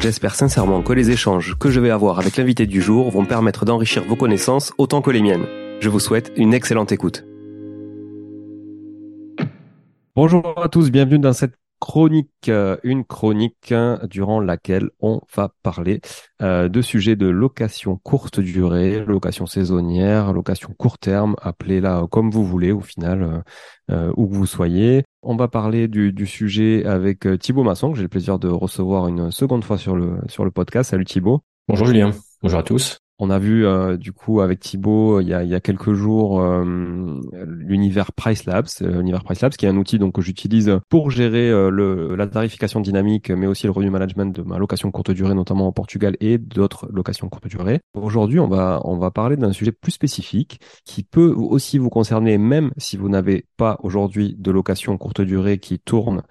J'espère sincèrement que les échanges que je vais avoir avec l'invité du jour vont permettre d'enrichir vos connaissances autant que les miennes. Je vous souhaite une excellente écoute. Bonjour à tous, bienvenue dans cette chronique, euh, une chronique hein, durant laquelle on va parler euh, de sujets de location courte durée, location saisonnière, location court terme, appelez-la comme vous voulez au final, euh, où que vous soyez. On va parler du, du sujet avec Thibaut Masson, que j'ai le plaisir de recevoir une seconde fois sur le, sur le podcast. Salut Thibaut. Bonjour Julien, bonjour à tous. On a vu euh, du coup avec Thibaut il y a, il y a quelques jours euh, l'univers Price Labs, euh, l'univers Price Labs qui est un outil donc que j'utilise pour gérer la tarification dynamique, mais aussi le revenu management de ma location courte durée, notamment en Portugal et d'autres locations courte durée. Aujourd'hui, on va on va parler d'un sujet plus spécifique qui peut aussi vous concerner, même si vous n'avez pas aujourd'hui de location courte durée qui tourne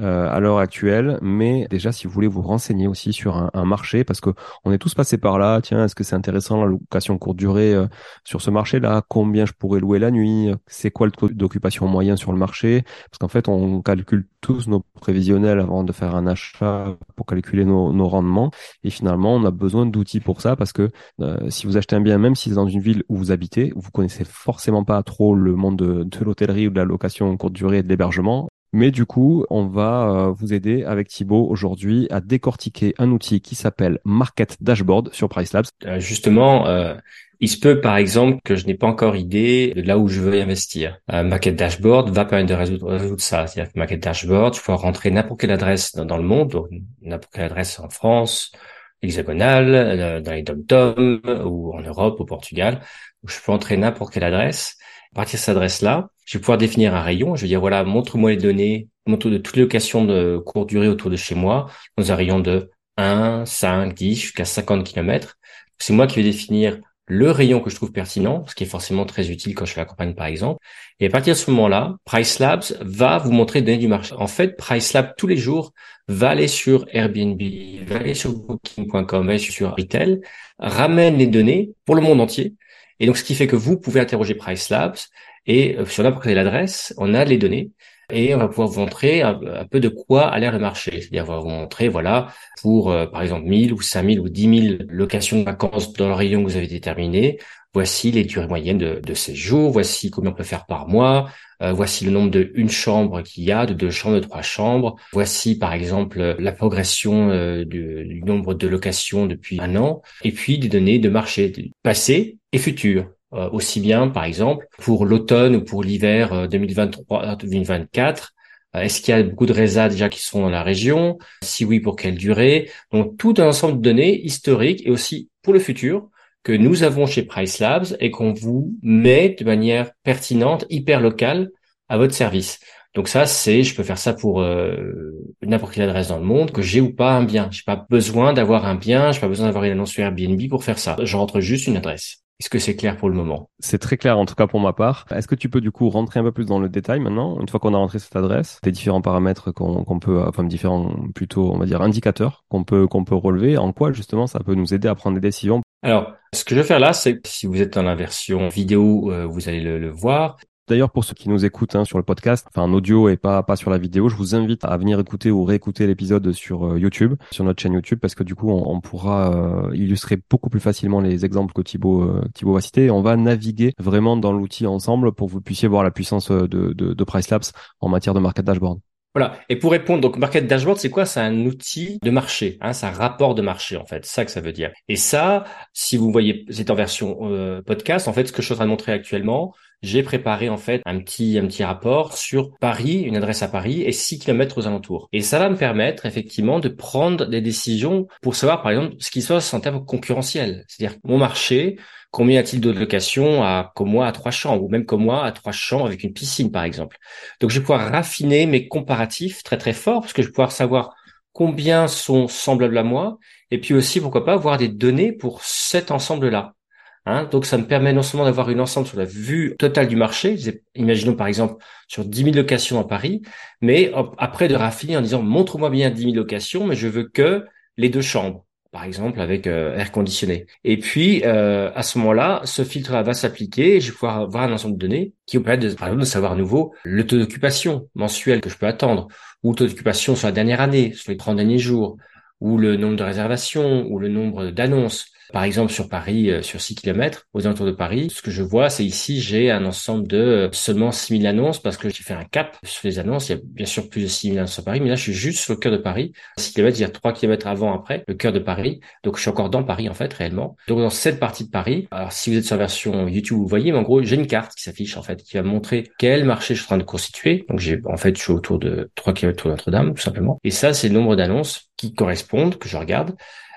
euh, à l'heure actuelle, mais déjà si vous voulez vous renseigner aussi sur un, marché, parce que on est tous passés par là. Tiens, est-ce que c'est intéressant la location courte durée euh, sur ce marché-là Combien je pourrais louer la nuit C'est quoi le taux d'occupation moyen sur le marché Parce qu'en fait, on calcule tous nos prévisionnels avant de faire un achat pour calculer nos, nos rendements. Et finalement, on a besoin d'outils pour ça parce que euh, si vous achetez un bien, même si c'est dans une ville où vous habitez, vous connaissez forcément pas trop le monde de, de l'hôtellerie ou de la location courte durée et de l'hébergement. Mais du coup, on va euh, vous aider avec Thibaut aujourd'hui à décortiquer un outil qui s'appelle Market Dashboard sur PriceLabs. Euh, justement, euh, il se peut par exemple que je n'ai pas encore idée de là où je veux investir. Market Dashboard va permettre de résoudre, ça. C'est-à-dire que Market Dashboard, je peux rentrer n'importe quelle adresse dans, le monde, n'importe quelle adresse en France, hexagonale, dans les dom ou en Europe, au Portugal. Je peux entrer n'importe quelle adresse à partir de cette adresse-là, je vais pouvoir définir un rayon. Je vais dire, voilà, montre-moi les données, montre de toutes les locations de courte durée autour de chez moi, dans un rayon de 1, 5, 10, jusqu'à 50 km. C'est moi qui vais définir le rayon que je trouve pertinent, ce qui est forcément très utile quand je fais la campagne par exemple. Et à partir de ce moment-là, Price Labs va vous montrer les données du marché. En fait, Price Labs tous les jours va aller sur Airbnb, va aller sur Booking.com, va aller sur Retail, ramène les données pour le monde entier. Et donc, ce qui fait que vous pouvez interroger Price Labs et euh, sur n'importe quelle adresse, on a les données et on va pouvoir vous montrer un, peu de quoi a l'air le marché. C'est-à-dire, on va vous montrer, voilà, pour euh, par exemple 1000 ou 5000 ou 10 000 locations de vacances dans le rayon que vous avez déterminé, voici les durées moyennes de, de séjour, voici combien on peut faire par mois, euh, voici le nombre de une chambre qu'il y a, de deux chambres, de trois chambres, voici par exemple la progression euh, du, nombre de locations depuis un an, et puis des données de marché passé et futur. Euh, aussi bien, par exemple, pour l'automne ou pour l'hiver 2023-2024 Est-ce qu'il y a beaucoup de résas déjà qui sont dans la région? Si oui, pour quelle durée? Donc tout un ensemble de données historiques et aussi pour le futur que nous avons chez Price Labs et qu'on vous met de manière pertinente, hyper locale à votre service. Donc ça, c'est, je peux faire ça pour euh, n'importe quelle adresse dans le monde, que j'ai ou pas un bien. J'ai pas besoin d'avoir un bien, j'ai pas besoin d'avoir une annonce sur Airbnb pour faire ça. Je rentre juste une adresse. Est-ce que c'est clair pour le moment? C'est très clair en tout cas pour ma part. Est-ce que tu peux du coup rentrer un peu plus dans le détail maintenant, une fois qu'on a rentré cette adresse, des différents paramètres qu'on peut, enfin différents plutôt on va dire indicateurs qu'on peut qu'on peut relever, en quoi justement ça peut nous aider à prendre des décisions alors, ce que je vais faire là, c'est si vous êtes dans la version vidéo, euh, vous allez le, voir. D'ailleurs, pour ceux qui nous écoutent hein, sur le podcast, enfin en audio et pas pas sur la vidéo, je vous invite à venir écouter ou réécouter l'épisode sur euh, YouTube, sur notre chaîne YouTube, parce que du coup, on, pourra euh, illustrer beaucoup plus facilement les exemples que Thibaut euh, Thibaut va citer. On va naviguer vraiment dans l'outil ensemble pour que vous puissiez voir la puissance de, de, de Price Labs en matière de market dashboard. Voilà. Et pour répondre, donc Market Dashboard, c'est quoi? C'est un outil de marché, hein, c'est un rapport de marché en fait, ça que ça veut dire. Et ça, si vous voyez, c'est en version euh, podcast. En fait, ce que je suis en train de montrer actuellement, j'ai préparé en fait un petit un petit rapport sur Paris, une adresse à Paris et 6 km aux alentours. Et ça va me permettre effectivement de prendre des décisions pour savoir par exemple ce qui se passe en termes concurrentiels. C'est-à-dire mon marché, combien y a-t-il de locations à comme moi à trois chambres ou même comme moi à trois chambres avec une piscine par exemple? Donc je vais pouvoir raffiner mes comparatifs très très fort parce que je vais pouvoir savoir combien sont semblables à moi et puis aussi pourquoi pas avoir des données pour cet ensemble-là. Hein, donc ça me permet non seulement d'avoir une ensemble sur la vue totale du marché, imaginons par exemple sur 10 000 locations à Paris, mais après de raffiner en disant montre-moi bien 10 000 locations, mais je veux que les deux chambres, par exemple avec euh, air conditionné. Et puis euh, à ce moment-là, ce filtre va s'appliquer et je vais pouvoir avoir un ensemble de données qui vont permettre de, par exemple de savoir à nouveau le taux d'occupation mensuel que je peux attendre, ou le taux d'occupation sur la dernière année, sur les 30 derniers jours, ou le nombre de réservations, ou le nombre d'annonces. Par exemple, sur Paris, euh, sur 6 km, aux alentours de Paris, ce que je vois, c'est ici, j'ai un ensemble de euh, seulement 6000 annonces parce que j'ai fait un cap sur les annonces. Il y a bien sûr plus de 6000 annonces sur Paris, mais là, je suis juste sur le cœur de Paris. 6 km, il y a 3 km avant, après, le cœur de Paris. Donc, je suis encore dans Paris, en fait, réellement. Donc, dans cette partie de Paris, alors si vous êtes sur la version YouTube, vous voyez, mais en gros, j'ai une carte qui s'affiche, en fait, qui va montrer quel marché je suis en train de constituer. Donc, j'ai, en fait, je suis autour de 3 km autour de Notre-Dame, tout simplement. Et ça, c'est le nombre d'annonces qui correspondent, que je regarde.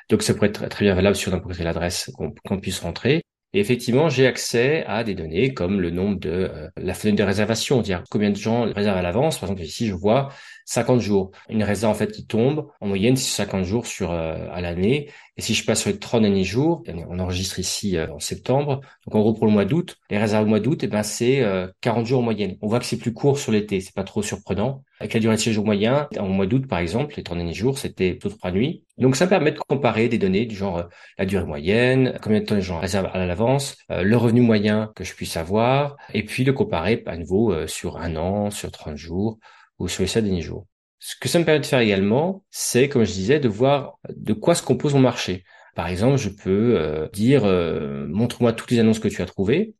Donc ça pourrait être très bien valable sur n'importe quelle adresse qu'on puisse rentrer. Et effectivement, j'ai accès à des données comme le nombre de euh, la fenêtre de réservation, dire combien de gens réservent à l'avance. Par exemple, ici, je vois 50 jours. Une réserve en fait qui tombe en moyenne 50 jours sur euh, à l'année. Et si je passe sur les 30 derniers jours, on enregistre ici euh, en septembre. Donc en gros pour le mois d'août, les réserves au mois d'août, eh ben c'est 40 jours en moyenne. On voit que c'est plus court sur l'été, c'est pas trop surprenant. Avec la durée de séjour moyen, en mois d'août par exemple, les 30 derniers jours, c'était plutôt trois nuits. Donc ça permet de comparer des données du genre la durée moyenne, combien de temps les gens réservent à l'avance, le revenu moyen que je puisse avoir, et puis le comparer à nouveau sur un an, sur 30 jours ou sur les sept derniers jours. Ce que ça me permet de faire également, c'est, comme je disais, de voir de quoi se compose mon marché. Par exemple, je peux euh, dire euh, montre-moi toutes les annonces que tu as trouvées.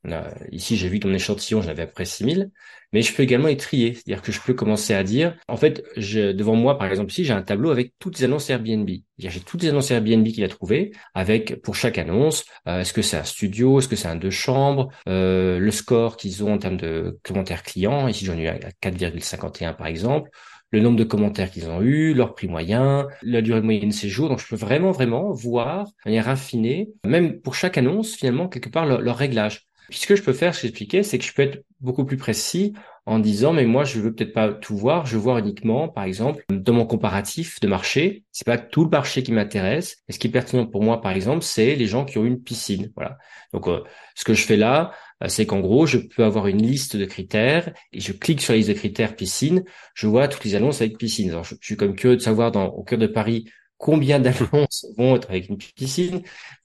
ici, j'ai vu ton échantillon, j'avais à peu près 6000, mais je peux également les trier, c'est-à-dire que je peux commencer à dire en fait, je, devant moi par exemple ici, j'ai un tableau avec toutes les annonces Airbnb. J'ai toutes les annonces Airbnb qu'il a trouvées avec pour chaque annonce, euh, est-ce que c'est un studio, est-ce que c'est un deux chambres, le score qu'ils ont en termes de commentaires clients, ici j'en ai eu à 4,51 par exemple le nombre de commentaires qu'ils ont eu, leur prix moyen, la durée moyenne de séjour. Donc, je peux vraiment, vraiment voir de manière raffinée, même pour chaque annonce, finalement, quelque part, leur, réglage. Puis ce que je peux faire, ce que j'expliquais, c'est que je peux être beaucoup plus précis en disant mais moi je veux peut-être pas tout voir, je veux voir uniquement par exemple dans mon comparatif de marché, c'est pas tout le marché qui m'intéresse. Et ce qui est pertinent pour moi par exemple, c'est les gens qui ont une piscine. Voilà. Donc euh, ce que je fais là, euh, c'est qu'en gros, je peux avoir une liste de critères et je clique sur la liste de critères piscine, je vois toutes les annonces avec piscine. Alors je, suis comme curieux de savoir dans au cœur de Paris combien d'annonces vont être avec une piscine.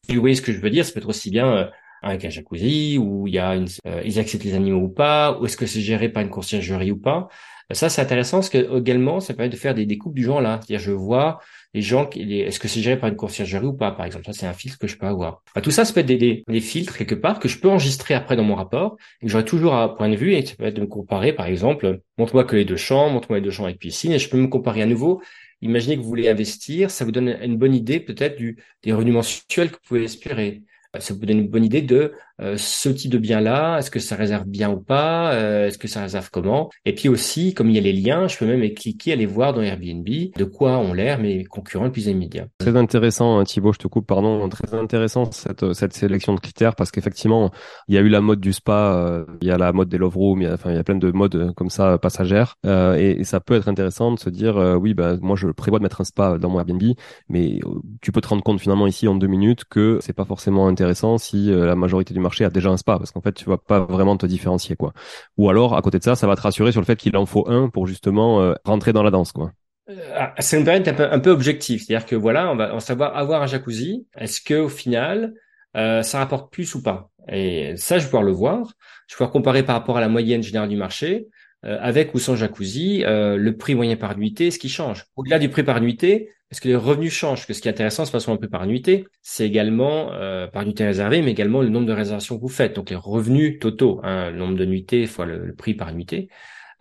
Vous voyez ce que je veux dire, ça peut être aussi bien euh, avec un jacuzzi, où il y a une, euh, ils acceptent les animaux ou pas, ou est-ce que c'est géré par une conciergerie ou pas. Ça, c'est intéressant parce que également, ça permet de faire des découpes du genre là. C'est-à-dire, je vois les gens, qui, est-ce que c'est géré par une conciergerie ou pas, par exemple. Ça, c'est un filtre que je peux avoir. tout ça, ça peut être des, des, filtres quelque part que je peux enregistrer après dans mon rapport et que j'aurai toujours un point de vue et ça peut être de me comparer, par exemple, montre-moi que les deux chambres, montre-moi les deux chambres avec piscine et je peux me comparer à nouveau Imaginez que vous voulez investir, ça vous donne une bonne idée peut-être du, des revenus mensuels que vous pouvez espérer. Ça vous donne une bonne idée de euh, ce type de bien-là, est-ce que ça réserve bien ou pas, euh, est-ce que ça réserve comment? Et puis aussi, comme il y a les liens, je peux même cliquer, aller voir dans Airbnb de quoi ont l'air mes concurrents les plus immédiats. Très intéressant, hein, Thibaut, je te coupe, pardon, très intéressant cette, cette sélection de critères parce qu'effectivement, il y a eu la mode du spa, euh, il y a la mode des love rooms, il y a, enfin, il y a plein de modes comme ça passagères et, et, ça peut être intéressant de se dire, oui, bah, moi je prévois de mettre un spa dans mon Airbnb, mais tu peux te rendre compte finalement ici en deux minutes que c'est pas forcément intéressant si la majorité du marché a déjà un spa parce qu'en fait tu vas pas vraiment te différencier quoi. Ou alors à côté de ça, ça va te rassurer sur le fait qu'il en faut un pour justement euh, rentrer dans la danse quoi. Euh, ça me paraît un peu, un peu objectif, c'est-à-dire que voilà, on va, savoir avoir un jacuzzi. Est-ce que au final euh, ça rapporte plus ou pas? Et ça, je vais pouvoir le voir. Je vais pouvoir comparer par rapport à la moyenne générale du marché. avec ou sans jacuzzi, le prix moyen par nuitée, ce qui change. Au-delà du prix par nuitée, est-ce que les revenus changent que ce qui est intéressant, c'est façon un peu par nuitée, c'est également euh, par nuitée réservée, mais également le nombre de réservations que vous faites. Donc les revenus totaux, hein, le nombre de nuitées fois le, prix par nuitée.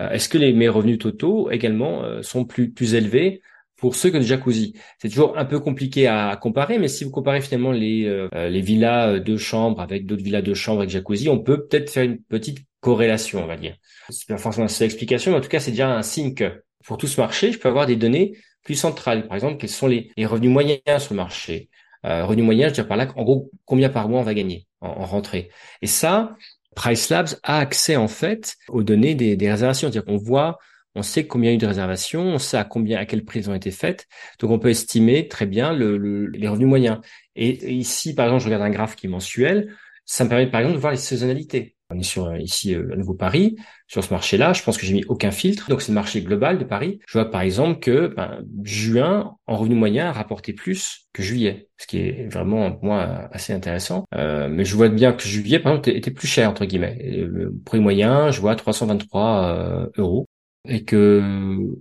Euh, est-ce que les mes revenus totaux également euh, sont plus plus élevés pour ceux que de jacuzzi? C'est toujours un peu compliqué à, comparer, mais si vous comparez finalement les les villas de chambres avec d'autres villas de chambres avec jacuzzi, on peut peut-être faire une petite corrélation, on va dire. C'est pas forcément cette explication, mais en tout cas c'est déjà un signe que pour tout ce marché, je peux avoir des données plus centrales. Par exemple, quels sont les, revenus moyens sur le marché? Euh, Revenus moyens, je veux dire par là, en gros, combien par mois on va gagner en, rentrée. Et ça, Price Labs a accès en fait aux données des, réservations. C'est-à-dire qu'on voit, on sait combien il y a eu de réservations, on sait à combien, à quel prix ont été faites. Donc on peut estimer très bien le, les revenus moyens. Et, ici, par exemple, je regarde un graphe qui est mensuel. Ça me permet par exemple de voir les saisonnalités. On est sur euh, ici euh, à nouveau Paris. Sur ce marché-là, je pense que j'ai mis aucun filtre. Donc c'est le marché global de Paris. Je vois par exemple que ben, juin, en revenu moyen, a rapporté plus que juillet, ce qui est vraiment moi assez intéressant. Euh, mais je vois bien que juillet, par exemple, était plus cher entre guillemets. Le prix moyen, je vois 323 euros, et que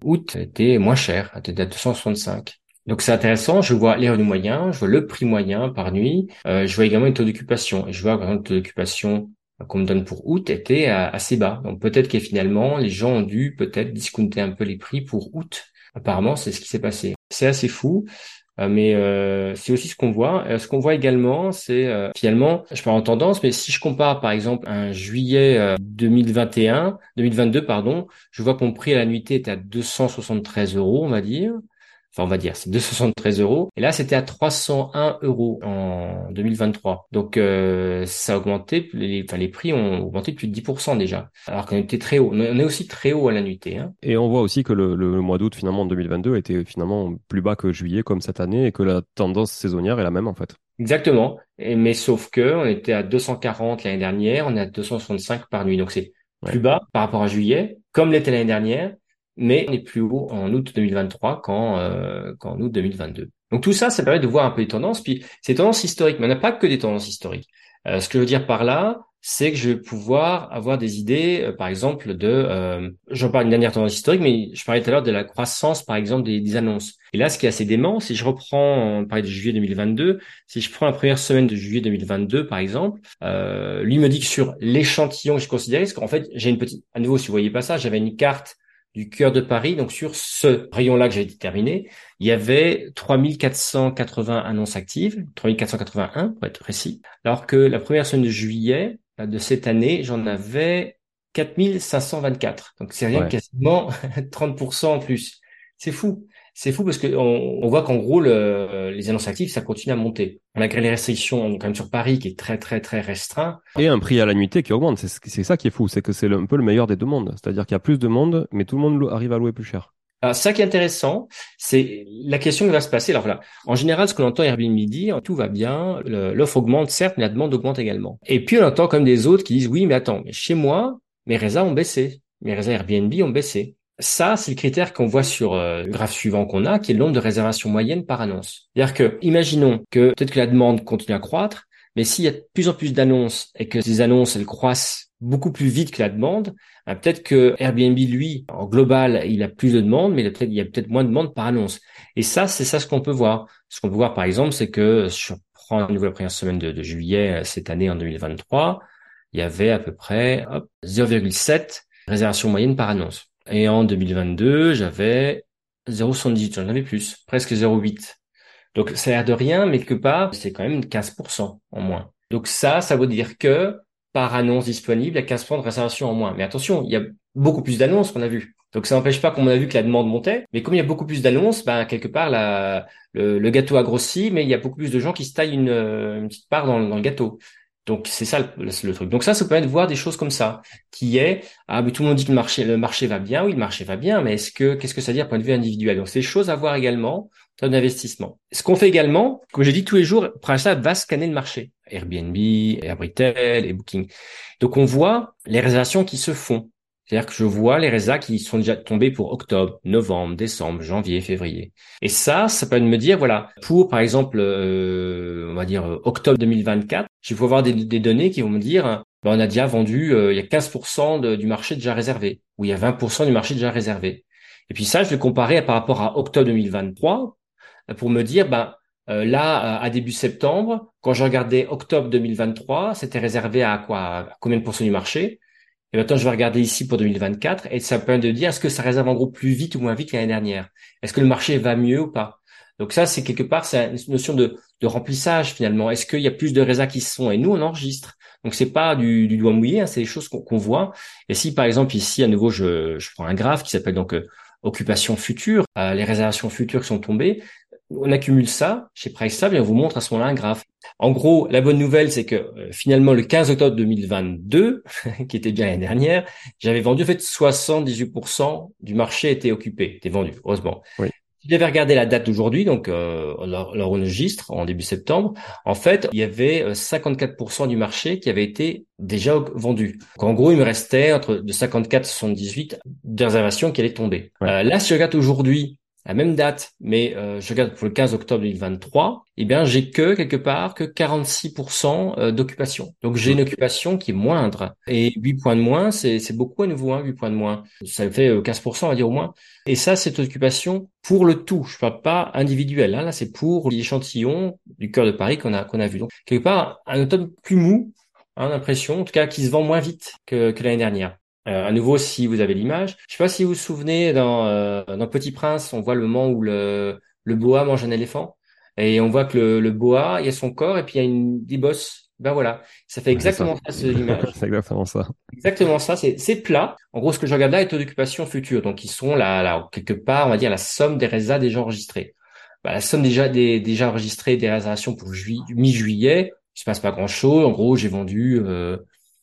août était moins cher, était à 265. Donc c'est intéressant, je vois les revenus moyens, je vois le prix moyen par nuit, je vois également les taux d'occupation. Et je vois par exemple le taux d'occupation qu'on me donne pour août était assez bas. Donc peut-être que finalement, les gens ont dû peut-être discounter un peu les prix pour août. Apparemment, c'est ce qui s'est passé. C'est assez fou. Euh, mais euh, c'est aussi ce qu'on voit. Euh, ce qu'on voit également, c'est finalement, je parle en tendance, mais si je compare par exemple un juillet 2021, 2022 pardon, je vois que mon prix à la nuitée était à 273 euros, on va dire enfin on va dire, c'est 273 euros. Et là, c'était à 301 euros en 2023. Donc euh, ça a augmenté, les, enfin, les prix ont augmenté de plus de 10% déjà. Alors qu'on était très haut. On est aussi très haut à la nuitée. Hein. Et on voit aussi que le, mois d'août finalement en 2022 était finalement plus bas que juillet comme cette année et que la tendance saisonnière est la même en fait. Exactement. Et, mais sauf que on était à 240 l'année dernière, on est à 265 par nuit. Donc c'est plus bas par rapport à juillet, comme l'était l'année dernière mais on est plus haut en août 2023 qu'en euh, qu'en août 2022. Donc tout ça, ça permet de voir un peu les tendances. Puis ces tendances historiques, mais on n'a pas que des tendances historiques. Euh, ce que je veux dire par là, c'est que je vais pouvoir avoir des idées, euh, par exemple, de, euh, j'en parle une dernière tendance historique, mais je parlais tout à l'heure de la croissance, par exemple, des, des, annonces. Et là, ce qui est assez dément, si je reprends, on parlait de juillet 2022, si je prends la première semaine de juillet 2022, par exemple, euh, lui me dit que sur l'échantillon que je considérais, parce qu'en fait, j'ai une petite, à nouveau, si vous voyez pas ça, j'avais une carte du cœur de Paris. Donc sur ce rayon-là que j'avais déterminé, il y avait 3480 annonces actives, 3481 pour être précis, alors que la première semaine de juillet de cette année, j'en avais 4524. Donc c'est rien quasiment 30% en plus. C'est fou. C'est fou parce que on, voit qu'en gros, le, les annonces actives, ça continue à monter. Malgré les restrictions, on est quand même sur Paris qui est très, très, très restreint. Et un prix à la nuitée qui augmente. C'est ça qui est fou. C'est que c'est un peu le meilleur des deux mondes. C'est-à-dire qu'il y a plus de monde, mais tout le monde arrive à louer plus cher. Alors, ça qui est intéressant, c'est la question qui va se passer. Alors voilà, en général, ce qu'on entend Airbnb dire, tout va bien, l'offre augmente certes, mais la demande augmente également. Et puis on entend comme des autres qui disent oui, mais attends, mais chez moi, mes résas ont baissé, mes résas Airbnb ont baissé. Ça, c'est le critère qu'on voit sur euh, le graphe suivant qu'on a, qui est le nombre de réservations moyennes par annonce. C'est-à-dire que, imaginons que peut-être que la demande continue à croître, mais s'il y a de plus en plus d'annonces et que ces annonces, elles croissent beaucoup plus vite que la demande, ben peut-être que Airbnb, lui, en global, il a plus de demandes, mais il y a peut-être moins de demandes par annonce. Et ça, c'est ça ce qu'on peut voir. Ce qu'on peut voir, par exemple, c'est que si on prend à nouveau la première semaine de, de juillet euh, cette année, en 2023, il y avait à peu près 0,7 réservations moyennes par annonce. Et en 2022, j'avais 0,78, j'en avais plus, presque 0,8. Donc ça a l'air de rien, mais quelque part, c'est quand même 15% en moins. Donc ça, ça veut dire que par annonce disponible, il y a 15% de réservation en moins. Mais attention, il y a beaucoup plus d'annonces qu'on a vu. Donc ça n'empêche pas qu'on a vu que la demande montait, mais comme il y a beaucoup plus d'annonces, ben quelque part la, le, gâteau a grossi, mais il y a beaucoup plus de gens qui se taillent une, une petite part dans, dans le gâteau. Donc c'est ça le, truc. Donc ça, ça permet de voir des choses comme ça, qui est ah mais tout le monde dit que le marché le marché va bien, oui le marché va bien, mais est-ce que qu'est-ce que ça veut dire point de vue individuel? Donc c'est des choses à voir également dans l'investissement. Ce qu'on fait également, comme j'ai dit tous les jours, ça va scanner le marché, Airbnb, Airbritel et Booking. Donc on voit les réservations qui se font. C'est-à-dire que je vois les résas qui sont déjà tombés pour octobre, novembre, décembre, janvier, février. Et ça, ça peut me dire, voilà, pour par exemple, euh, on va dire euh, octobre 2024, je vais avoir des, données qui vont me dire, ben, on a déjà vendu, euh, il y a 15% du marché déjà réservé, ou il y a 20% du marché déjà réservé. Et puis ça, je vais comparer par rapport à octobre 2023 pour me dire, ben là, à début septembre, quand je regardais octobre 2023, c'était réservé à quoi? À Combien de pourcents du marché? Et maintenant, je vais regarder ici pour 2024 et ça permet de dire est-ce que ça réserve en gros plus vite ou moins vite que l'année dernière? Est-ce que le marché va mieux ou pas? Donc ça, c'est quelque part, c'est une notion de, de remplissage finalement. Est-ce qu'il y a plus de résas qui se font et nous on enregistre Donc c'est pas du, du doigt mouillé, hein, c'est des choses qu'on voit. Et si par exemple ici à nouveau je, je prends un graphe qui s'appelle donc euh, occupation future, euh, les réservations futures qui sont tombées, on accumule ça chez PriceTab et on vous montre à ce moment-là un graphe. En gros, la bonne nouvelle, c'est que euh, finalement, le 15 octobre 2022, qui était bien l'année dernière, j'avais vendu, en fait, 78% du marché était occupé, était vendu, heureusement. Oui. Si j'avais regardé la date d'aujourd'hui, donc euh, leur, en début septembre, en fait, il y avait 54% euh, du marché qui avait été déjà vendu. Donc, en gros, il me restait entre de 54 et 78 de réservations qui allaient tomber. Euh, là, si je regarde aujourd'hui la même date, mais euh, je regarde pour le 15 octobre 2023, eh bien j'ai que quelque part que 46% euh, d'occupation. Donc j'ai une occupation qui est moindre. Et 8 points de moins, c'est, beaucoup à nouveau, hein, 8 points de moins. Ça fait 15%, euh, on va dire au moins. Et ça, cette occupation pour le tout. Je parle pas individuel. Hein, là, c'est pour l'échantillon du cœur de Paris qu'on a, qu'on a vu. Donc quelque part, un automne plus mou, hein, l'impression, en tout cas qui se vend moins vite que, que l'année dernière. Euh, à nouveau, si vous avez l'image, je sais pas si vous vous souvenez dans, euh, dans Petit Prince, on voit le moment où le, le boa mange un éléphant et on voit que le, le boa, il y a son corps et puis il y a une des bosses. Ben voilà, ça fait exactement ça, cette image. c'est exactement ça. Exactement ça, c'est plat. En gros, ce que je regarde là est taux d'occupation future, donc ils sont là, là quelque part, on va dire la somme des résas déjà enregistrés. Bah, la somme déjà des déjà enregistrées des réservations pour juillet, mi-juillet, il se passe pas grand chose. En gros, j'ai vendu euh,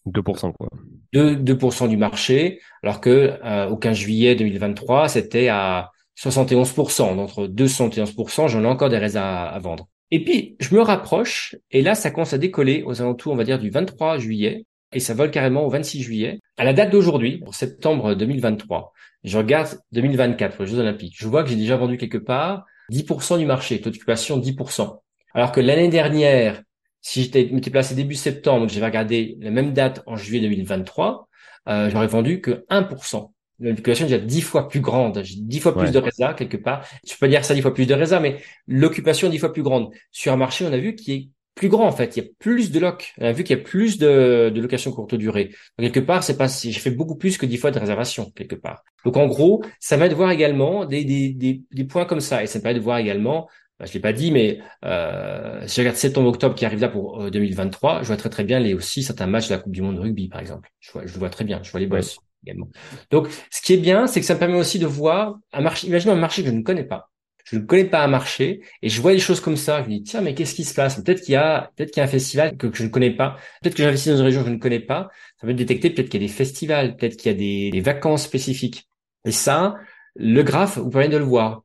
2% quoi. 2, 2% du marché, alors que euh, au 15 juillet 2023, c'était à 71%. Entre 2 et 71%, j'en ai encore des raisins à, vendre. Et puis, je me rapproche, et là, ça commence à décoller aux alentours, on va dire, du 23 juillet, et ça vole carrément au 26 juillet. À la date d'aujourd'hui, pour septembre 2023, je regarde 2024 pour les Jeux Olympiques. Je vois que j'ai déjà vendu quelque part 10% du marché, taux d'occupation 10%. Alors que l'année dernière, si j'étais m'étais placé début septembre, donc j'avais regardé la même date en juillet 2023, euh, j'aurais vendu que 1%. L'occupation est déjà dix fois plus grande, j'ai dix fois plus de résa quelque part. Je peux pas dire ça dix fois plus de résa, mais l'occupation est dix fois plus grande. Sur un marché, on a vu qu'il est plus grand en fait. Il y a plus de loc. On a vu qu'il y a plus de, de locations courte durée. Donc, quelque part, c'est pas si j'ai fait beaucoup plus que dix fois de réservation quelque part. Donc en gros, ça m'aide de voir également des, des, des, des, points comme ça et ça me permet de voir également bah, je l'ai pas dit, mais euh, si je regarde septembre-octobre qui arrive là pour 2023, euh, je vois très très bien les aussi certains matchs de la Coupe du Monde de rugby, par exemple. Je, vois, je le vois très bien, je vois les boss également. Donc, ce qui est bien, c'est que ça me permet aussi de voir un marché. Imaginons un marché que je ne connais pas. je ne connais pas un marché et je vois des choses comme ça. Je me dis tiens mais qu'est-ce qui se passe? Peut-être qu'il y a peut-être qu'il y a un festival que, je ne connais pas. Peut-être que j'investis dans une région que je ne connais pas. Ça peut détecter peut-être qu'il y a des festivals, peut-être qu'il y a des, des, vacances spécifiques. Et ça, le graphe vous permet de le voir.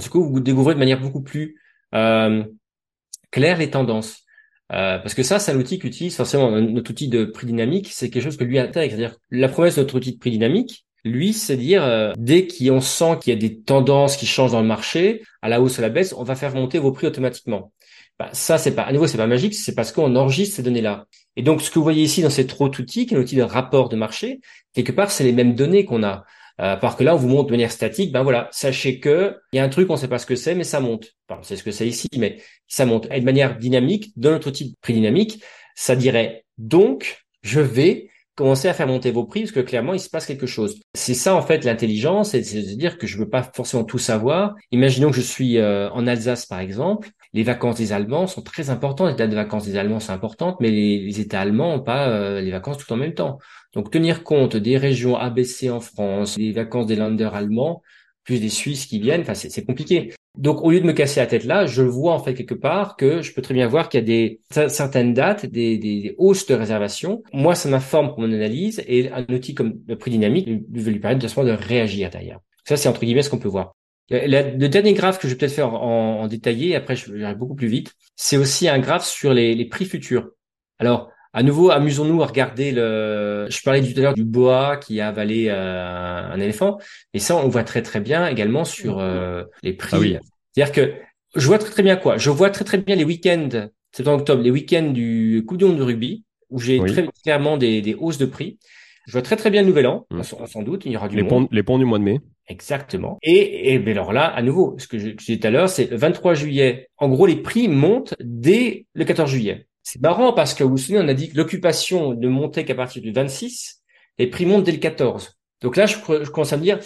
Du coup, vous découvrez de manière beaucoup plus euh, claire les tendances. Euh, parce que ça, c'est un outil qu'utilise forcément notre outil de prix dynamique. C'est quelque chose que lui intègre. C'est-à-dire la promesse de notre outil de prix dynamique, lui, c'est dire euh, dès qu'on sent qu'il y a des tendances qui changent dans le marché, à la hausse ou à la baisse, on va faire monter vos prix automatiquement. Bah, ça, c'est pas à nouveau, c'est pas magique, c'est parce qu'on enregistre ces données-là. Et donc, ce que vous voyez ici dans cet autre outil, qui est l'outil de rapport de marché, quelque part, c'est les mêmes données qu'on a. Euh, parce que là, on vous montre de manière statique, ben voilà, sachez que il y a un truc, on ne sait pas ce que c'est, mais ça monte. Enfin, c'est ce que c'est ici, mais ça monte. Et de manière dynamique, dans notre de prix dynamique, ça dirait donc, je vais commencer à faire monter vos prix parce que clairement il se passe quelque chose. C'est ça en fait l'intelligence, c'est de dire que je veux pas forcément tout savoir. Imaginons que je suis euh, en Alsace par exemple, les vacances des Allemands sont très importantes, les dates de vacances des Allemands sont importantes, mais les, États allemands n'ont pas euh, les vacances tout en même temps. Donc tenir compte des régions ABC en France, des vacances des landers allemands, plus des Suisses qui viennent, enfin c'est compliqué. Donc, au lieu de me casser la tête là, je vois en fait quelque part que je peux très bien voir qu'il y a des certaines dates, des, hausses de réservation. Moi, ça m'informe pour mon analyse et un outil comme le prix dynamique lui, lui permettre de, de réagir d'ailleurs. Ça, c'est entre guillemets ce qu'on peut voir. Le, dernier graphe que je vais peut-être faire en, en détaillé, après je vais beaucoup plus vite, c'est aussi un graphe sur les, les prix futurs. Alors, à nouveau, amusons-nous à regarder le. Je parlais tout à l'heure du boa qui a avalé euh, un éléphant, et ça, on voit très très bien également sur euh, les prix. Ah oui. C'est-à-dire que je vois très très bien quoi. Je vois très très bien les week-ends septembre octobre, les week-ends du Coup de de rugby où j'ai très clairement des, des, hausses de prix. Je vois très très bien le Nouvel An, mmh. sans, doute, il y aura du les Ponts, les ponts du mois de mai. Exactement. Et, et ben alors là, à nouveau, ce que je, disais tout à l'heure, c'est le 23 juillet. En gros, les prix montent dès le 14 juillet. C'est marrant parce que vous vous souvenez, on a dit que l'occupation ne montait qu'à partir du 26, les prix montent dès le 14. Donc là, je, commence à me dire,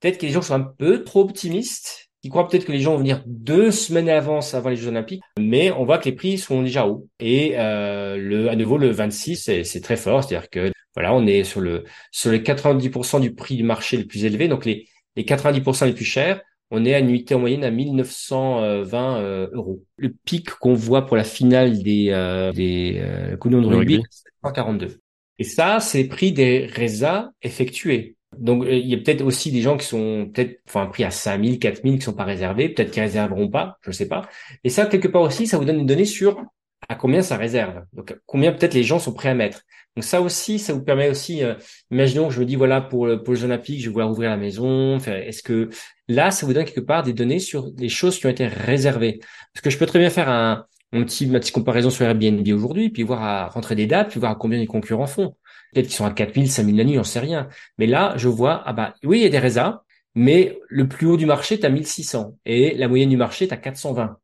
peut-être que les gens sont un peu trop optimistes, qui croient peut-être que les gens vont venir deux semaines à l'avance avant les Jeux Olympiques, mais on voit que les prix sont déjà hauts. Et euh, le, à nouveau, le 26, c'est très fort, c'est-à-dire que voilà, on est sur le sur les 90% du prix du marché le plus élevé, donc les les 90% les plus chers on est à une nuitée en moyenne à 1920 euh, euros. Le pic qu'on voit pour la finale des euh, des euh, de rugby, c'est 142. Et ça, c'est le prix des résas effectués. Donc euh, il y a peut-être aussi des gens qui sont peut-être enfin prix à 5000, 4000 qui sont pas réservés, peut-être qu'ils réserveront pas, je sais pas. Et ça quelque part aussi, ça vous donne une donnée sur à combien ça réserve. Donc combien peut-être les gens sont prêts à mettre. Donc ça aussi, ça vous permet aussi, euh, imaginons que je me dis voilà pour pour les Olympiques, je vais vouloir ouvrir la maison. Est-ce que là, ça vous donne quelque part des données sur les choses qui ont été réservées Parce que je peux très bien faire un, petit ma petite comparaison sur Airbnb aujourd'hui, puis voir à rentrer des dates, puis voir à combien les concurrents font. Peut-être qu'ils sont à 4000, 5000 la nuit, j'en sais rien. Mais là, je vois ah bah oui, il y a des résas, mais le plus haut du marché est à 1600 et la moyenne du marché est à 420.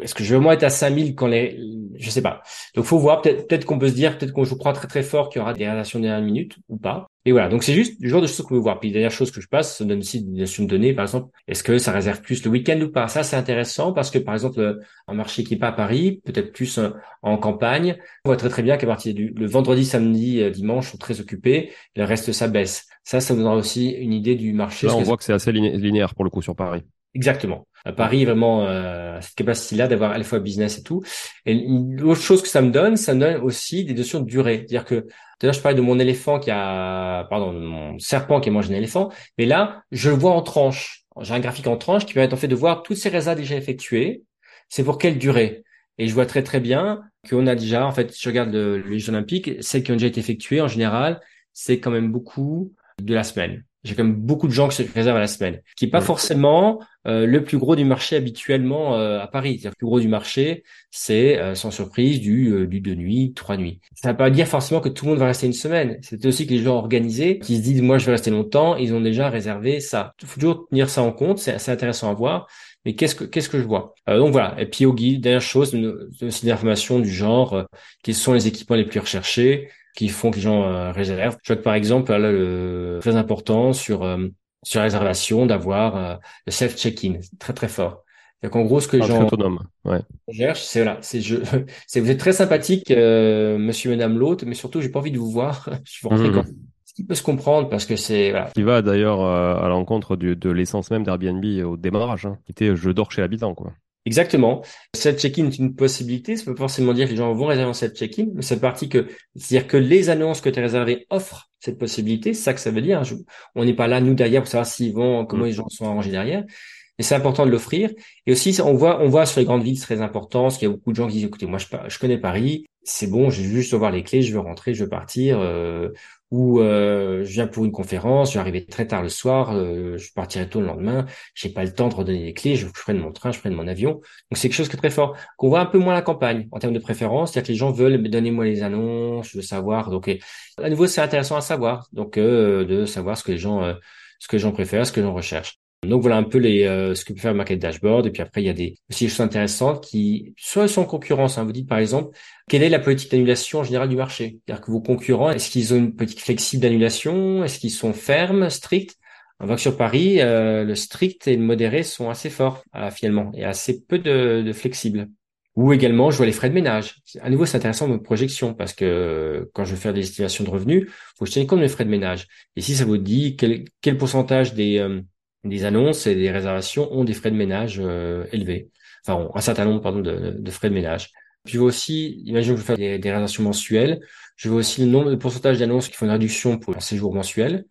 Est-ce que je vais vraiment être à 5000 quand les, je sais pas. Donc, faut voir. Peut-être, peut-être qu'on peut se dire, peut-être qu'on je crois très très fort qu'il y aura des réalisations dernière minute ou pas. Et voilà. Donc, c'est juste le genre de choses qu'on peut voir. Puis, dernière chose que je passe, ça donne aussi des notions de données. Par exemple, est-ce que ça réserve plus le week-end ou pas? Ça, c'est intéressant parce que, par exemple, un marché qui est pas à Paris, peut-être plus euh, en campagne, on voit très très bien qu'à partir du le vendredi, samedi, euh, dimanche sont très occupés. Le reste, ça baisse. Ça, ça donnera aussi une idée du marché. Là, on voit que c'est assez linéaire pour le coup sur Paris. Exactement. À Paris, vraiment, euh, cette capacité-là d'avoir à la fois business et tout. Et l'autre chose que ça me donne, ça me donne aussi des notions de durée. C'est-à-dire que, d'ailleurs, je parlais de mon éléphant qui a, pardon, de mon serpent qui a mangé un éléphant. Mais là, je le vois en tranches. J'ai un graphique en tranches qui permet en fait de voir toutes ces résas déjà effectuées. C'est pour quelle durée? Et je vois très très bien qu'on a déjà, en fait, si je regarde les Jeux Olympiques, celles qui ont déjà été effectuées, en général, c'est quand même beaucoup de la semaine. J'ai quand même beaucoup de gens qui se réservent à la semaine, qui est pas forcément euh, le plus gros du marché habituellement euh, à Paris. C'est-à-dire le plus gros du marché, c'est euh, sans surprise du du deux nuits, trois nuits. Ça ne veut pas dire forcément que tout le monde va rester une semaine. C'est aussi que les gens organisés qui se disent moi je vais rester longtemps, ils ont déjà réservé ça. Il faut toujours tenir ça en compte. C'est assez intéressant à voir. Mais qu'est-ce que qu'est-ce que je vois? Donc voilà. Et puis au guide, dernière chose, aussi des informations du genre quels sont les équipements les plus recherchés? Qui font que les gens euh, réservent. Je vois que par exemple, là, le très important sur euh, sur la réservation d'avoir euh, le self check-in, très très fort. Donc en gros, ce que les gens autonome, ouais. cherchent, c'est voilà, c'est je, c'est vous êtes très sympathique, euh, Monsieur, Madame l'hôte, mais surtout, j'ai pas envie de vous voir. je suis rentré mmh. quand Ce qui peut se comprendre parce que c'est voilà. Qui va d'ailleurs euh, à l'encontre de l'essence même d'Airbnb au démarrage, hein, qui était je dors chez l'habitant quoi. Exactement. Cette check-in est une possibilité. Ça peut forcément dire que les gens vont réserver cette check-in, mais c'est partie que, c'est-à-dire que les annonces que tu as réservées offrent cette possibilité. C'est ça que ça veut dire. on n'est pas là, nous, derrière, pour savoir s'ils vont, comment mm. les gens sont arrangés derrière. Et c'est important de l'offrir. Et aussi, on voit, on voit sur les grandes villes, c'est très important, parce qu'il y a beaucoup de gens qui disent, écoutez, moi, je, je connais Paris, c'est bon, j'ai juste voir les clés, je veux rentrer, je veux partir. Euh, ou euh, je viens pour une conférence, je vais arriver très tard le soir, euh, je partirai tôt le lendemain, j'ai pas le temps de redonner les clés, je, je prenne mon train, je prenne mon avion. Donc c'est quelque chose qui est très fort, qu'on voit un peu moins la campagne en termes de préférence, c'est-à-dire que les gens veulent donnez-moi les annonces, je veux savoir. Donc à nouveau c'est intéressant à savoir, donc euh, de savoir ce que les gens ce que les gens préfèrent, ce que les gens. Donc voilà un peu les euh, ce que peut faire le market dashboard. Et puis après, il y a des aussi des choses intéressantes qui soit sont en concurrence. Hein. Vous dites par exemple, quelle est la politique d'annulation en général du marché? C'est-à-dire que vos concurrents, est-ce qu'ils ont une politique flexible d'annulation? Est-ce qu'ils sont fermes, stricts? On voit que sur Paris, euh, le strict et le modéré sont assez forts euh, finalement et assez peu de, de flexibles. Ou également, je vois les frais de ménage. À nouveau, c'est intéressant de projection parce que quand je veux faire des estimations de revenus, faut que je tienne compte des frais de ménage. Et si ça vous dit quel, quel pourcentage des des annonces et des réservations ont des frais de ménage euh, élevés. Enfin, un certain nombre pardon, de, de, frais de ménage. Je vois aussi, imagine que je fais des, des réservations mensuelles, je vois aussi le nombre de pourcentage d'annonces qui font une réduction pour un séjour mensuel,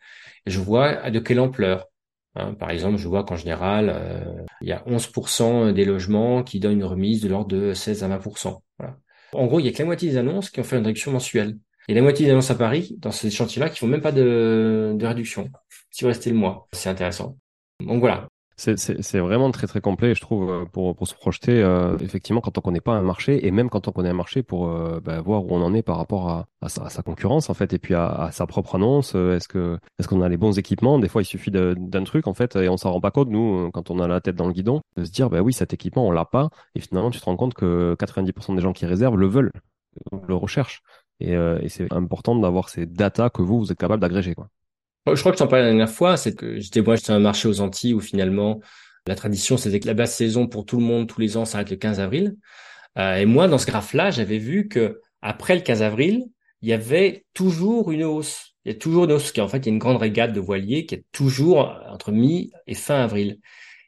et je vois de quelle ampleur. Hein, par exemple, je vois qu'en général, euh, il y a 11% des logements qui donnent une remise de l'ordre de 16 à 20%. Voilà. En gros, il y a que la moitié des annonces qui ont fait une réduction mensuelle. Et la moitié des annonces à Paris, dans ces chantiers-là, qui font même pas de, de réduction. Si vous restez le mois, c'est intéressant. Donc voilà. C'est vraiment très très complet, je trouve, euh, pour, se projeter, euh, effectivement, quand on connaît pas un marché, et même quand on connaît un marché, pour euh, bah, voir où on en est par rapport à, à, sa, concurrence, en fait, et puis à, sa propre annonce. Est-ce que est-ce qu'on a les bons équipements? Des fois, il suffit d'un truc, en fait, et on s'en rend pas compte, nous, quand on a la tête dans le guidon, de se dire, bah oui, cet équipement, on l'a pas, et finalement, tu te rends compte que 90% des gens qui réservent le veulent, le recherchent. Et, et c'est important d'avoir ces datas que vous, vous êtes capable d'agréger, quoi. Je crois que je t'en parlais la dernière fois, c'est que j'étais moi j'étais un marché aux Antilles où finalement la tradition c'était que la basse saison pour tout le monde tous les ans s'arrête le 15 avril. Euh, et moi dans ce graphe-là, j'avais vu que après le 15 avril, il y avait toujours une hausse. Il y a toujours une hausse, qu'en fait il y a une grande régate de voiliers qui est toujours entre mi et fin avril.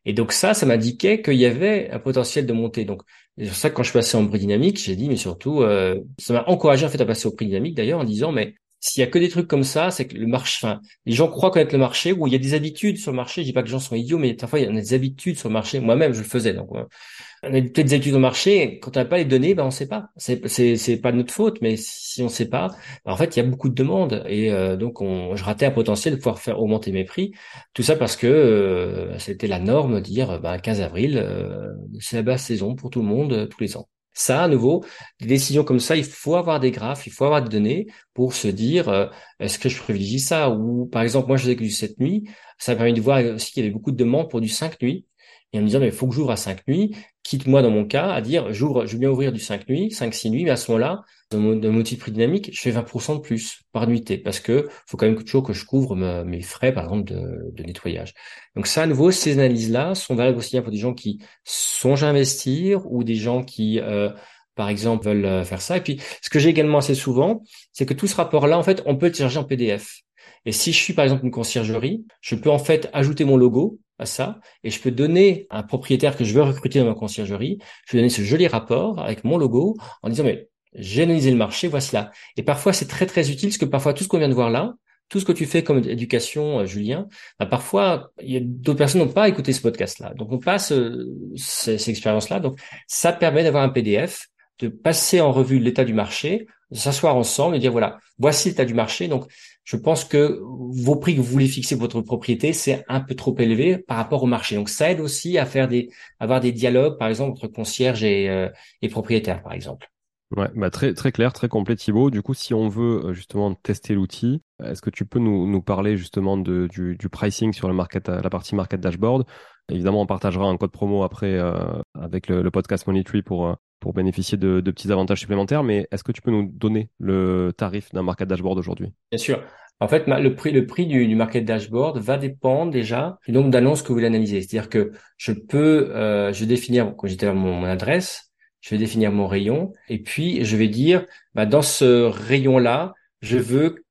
Et donc ça, ça m'indiquait qu'il y avait un potentiel de montée. Donc c'est pour ça que quand je passé en prix dynamique, j'ai dit mais surtout euh, ça m'a encouragé en fait à passer au prix dynamique d'ailleurs en disant mais s'il y a que des trucs comme ça, c'est que le marché, enfin, les gens croient connaître le marché, ou il y a des habitudes sur le marché. Je dis pas que les gens sont idiots, mais parfois il y a des habitudes sur le marché. Moi-même, je le faisais. Donc, on a peut-être des habitudes au marché. Quand on n'a pas les données, ben on sait pas. C'est c'est pas notre faute, mais si on sait pas, ben, en fait, il y a beaucoup de demandes et euh, donc on, je ratais un potentiel de pouvoir faire augmenter mes prix. Tout ça parce que euh, c'était la norme de dire, ben 15 avril, euh, c'est la basse saison pour tout le monde tous les ans. Ça, à nouveau, des décisions comme ça, il faut avoir des graphes, il faut avoir des données pour se dire euh, est-ce que je privilégie ça ou par exemple moi je faisais que du 7 nuits, ça m'a permis de voir aussi qu'il y avait beaucoup de demandes pour du 5 nuits et en me disant mais il faut que j'ouvre à 5 nuits, quitte moi dans mon cas à dire j'ouvre je veux bien ouvrir du 5 nuits, 5 6 nuits mais à ce moment-là dans mon, dans mon prix dynamique, je fais 20% de plus par nuitée parce que faut quand même toujours que je couvre mes frais par exemple de, de nettoyage. Donc ça à nouveau ces analyses-là sont valables aussi bien pour des gens qui songent à investir ou des gens qui euh, par exemple, veulent euh, faire ça. Et puis, ce que j'ai également assez souvent, c'est que tout ce rapport-là, en fait, on peut le télécharger en PDF. Et si je suis, par exemple, une conciergerie, je peux en fait ajouter mon logo ça et je peux donner à un propriétaire que je veux recruter dans ma conciergerie, je vais donner ce joli rapport avec mon logo en disant, mais j'ai analysé le marché, voici là. Et parfois, c'est très, très utile parce que parfois, tout ce qu'on vient de voir là, tout ce que tu fais comme éducation, euh, Julien, bah, parfois, d'autres personnes n'ont pas écouté ce podcast-là. Donc, on passe euh, ces, ces expériences-là. Donc, ça permet d'avoir un PDF de passer en revue l'état du marché, s'asseoir ensemble et dire voilà, voici l'état du marché. Donc, je pense que vos prix que vous voulez fixer pour votre propriété, c'est un peu trop élevé par rapport au marché. Donc, ça aide aussi à faire des, avoir des dialogues, par exemple, entre concierge et, euh, et propriétaire, par exemple. Ouais, bah très très clair, très complet Thibaut. Du coup, si on veut euh, justement tester l'outil, est-ce que tu peux nous, nous parler justement de, du, du pricing sur le market, la partie market dashboard? Évidemment, on partagera un code promo après euh, avec le, podcast Money pour pour bénéficier de, petits avantages supplémentaires. Mais est-ce que tu peux nous donner le tarif d'un market dashboard aujourd'hui? Bien sûr. En fait, le prix, le prix du, market dashboard va dépendre déjà du nombre d'annonces que vous voulez analyser. C'est-à-dire que je peux, euh, je définir, quand j'étais mon adresse, je vais définir mon rayon, et puis je vais dire, bah, dans ce rayon-là, je veux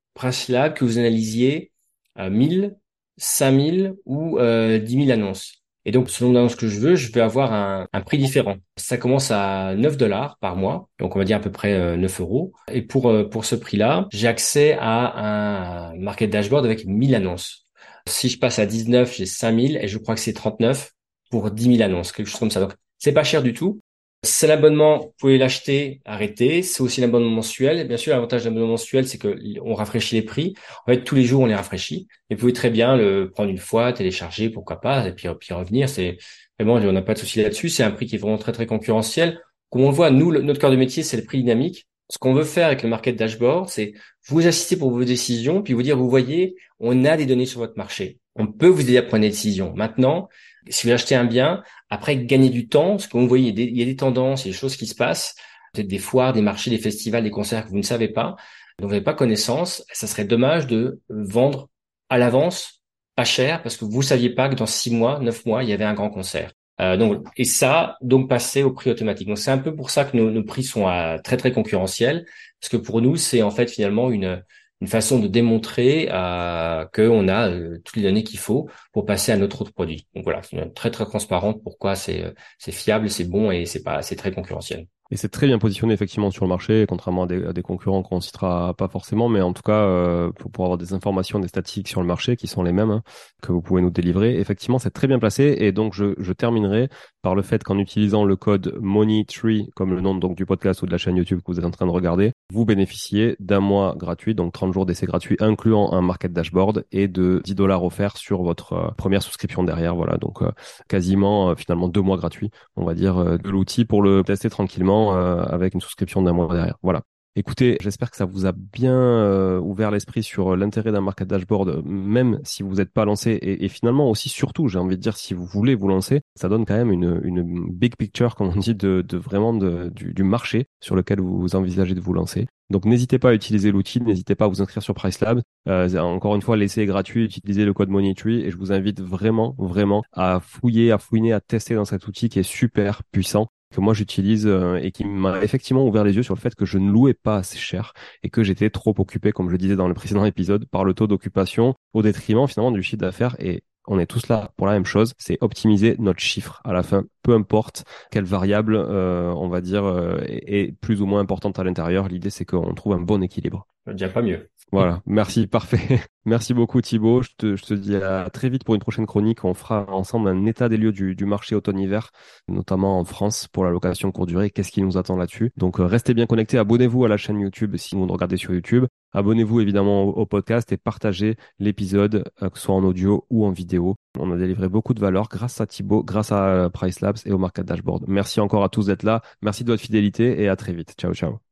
Lab que vous analysiez 1000, 5000 ou euh, 10 000 annonces. Et donc, selon l'annonce que je veux, je vais avoir un, un, prix différent. Ça commence à 9 dollars par mois, donc on va dire à peu près 9 euh, euros. Et pour euh, pour ce prix-là, j'ai accès à un market dashboard avec 1000 annonces. Si je passe à 19, j'ai 5000 et je crois que c'est 39 pour 10 000 annonces, quelque chose comme ça. Donc, c'est pas cher du tout. C'est l'abonnement, vous pouvez l'acheter, arrêter. C'est aussi l'abonnement mensuel. bien sûr, l'avantage de l'abonnement mensuel, c'est que on rafraîchit les prix. En fait, tous les jours, on les rafraîchit. Et vous pouvez très bien le prendre une fois, télécharger, pourquoi pas, et puis, puis revenir. C'est vraiment, on n'a pas de souci là-dessus. C'est un prix qui est vraiment très, très concurrentiel. Comme on le voit, nous, notre cœur de métier, c'est le prix dynamique. Ce qu'on veut faire avec le market dashboard, c'est vous assister pour vos décisions, puis vous dire, vous voyez, on a des données sur votre marché. On peut vous aider à prendre des décisions. Maintenant, si vous achetez un bien, après gagner du temps, parce que vous voyez, il y, a des, tendances, il y a des choses qui se passent, peut-être des foires, des marchés, des festivals, des concerts que vous ne savez pas, dont vous n'avez pas connaissance, ça serait dommage de vendre à l'avance, pas cher, parce que vous saviez pas que dans six mois, neuf mois, il y avait un grand concert. Euh, donc, et ça, donc passer au prix automatique. Donc c'est un peu pour ça que nos, nos prix sont à, très très concurrentiels, parce que pour nous, c'est en fait finalement une une façon de démontrer euh, qu'on a euh, toutes les données qu'il faut pour passer à notre autre produit. Donc voilà, c'est très très transparente pourquoi c'est euh, c'est fiable, c'est bon et c'est pas c'est très concurrentiel. Et c'est très bien positionné effectivement sur le marché, contrairement à des, concurrents qu'on citera pas forcément, mais en tout cas euh, pour, avoir des informations, des statistiques sur le marché qui sont les mêmes hein, que vous pouvez nous délivrer. Effectivement, c'est très bien placé. Et donc je, je terminerai par le fait qu'en utilisant le code Money3 comme le nom donc du podcast ou de la chaîne YouTube que vous êtes en train de regarder, vous bénéficiez d'un mois gratuit, donc 30 jours d'essai gratuit, incluant un market dashboard et de 10 dollars offerts sur votre euh, première souscription derrière. Voilà, donc euh, quasiment finalement deux mois gratuits, on va dire, de l'outil pour le tester tranquillement euh, avec une souscription d'un mois derrière. Voilà. Écoutez, j'espère que ça vous a bien euh, ouvert l'esprit sur l'intérêt d'un market dashboard, même si vous n'êtes pas lancé. Et, finalement aussi, surtout, j'ai envie de dire, si vous voulez vous lancer, ça donne quand même une, big picture, comme on dit, de, vraiment du, marché sur lequel vous envisagez de vous lancer. Donc n'hésitez pas à utiliser l'outil, n'hésitez pas à vous inscrire sur PriceLab. Euh, encore une fois, l'essai est gratuit, utilisez le code Money3 et je vous invite vraiment, vraiment à fouiller, à fouiner, à tester dans cet outil qui est super puissant que moi j'utilise euh, et qui m'a effectivement ouvert les yeux sur le fait que je ne louais pas assez cher et que j'étais trop occupé, comme je le disais dans le précédent épisode, par le taux d'occupation au détriment finalement du chiffre d'affaires et on est tous là pour la même chose, c'est optimiser notre chiffre à la fin, peu importe quelle variable, euh, on va dire, euh, est, plus ou moins importante à l'intérieur. L'idée, c'est qu'on trouve un bon équilibre. Déjà pas mieux. Voilà, merci, parfait. Merci beaucoup Thibaut. Je te, dis à très vite pour une prochaine chronique. On fera ensemble un état des lieux du, du marché automne-hiver, notamment en France pour la location courte durée. Qu'est-ce qui nous attend là-dessus? Donc euh, restez bien connectés. Abonnez-vous à la chaîne YouTube si vous nous regardez sur YouTube. Abonnez-vous évidemment au, podcast et partagez l'épisode, euh, que ce soit en audio ou en vidéo. On a délivré beaucoup de valeur grâce à Thibaut, grâce à euh, Price Labs et au Market Dashboard. Merci encore à tous d'être là. Merci de votre fidélité et à très vite. Ciao, ciao.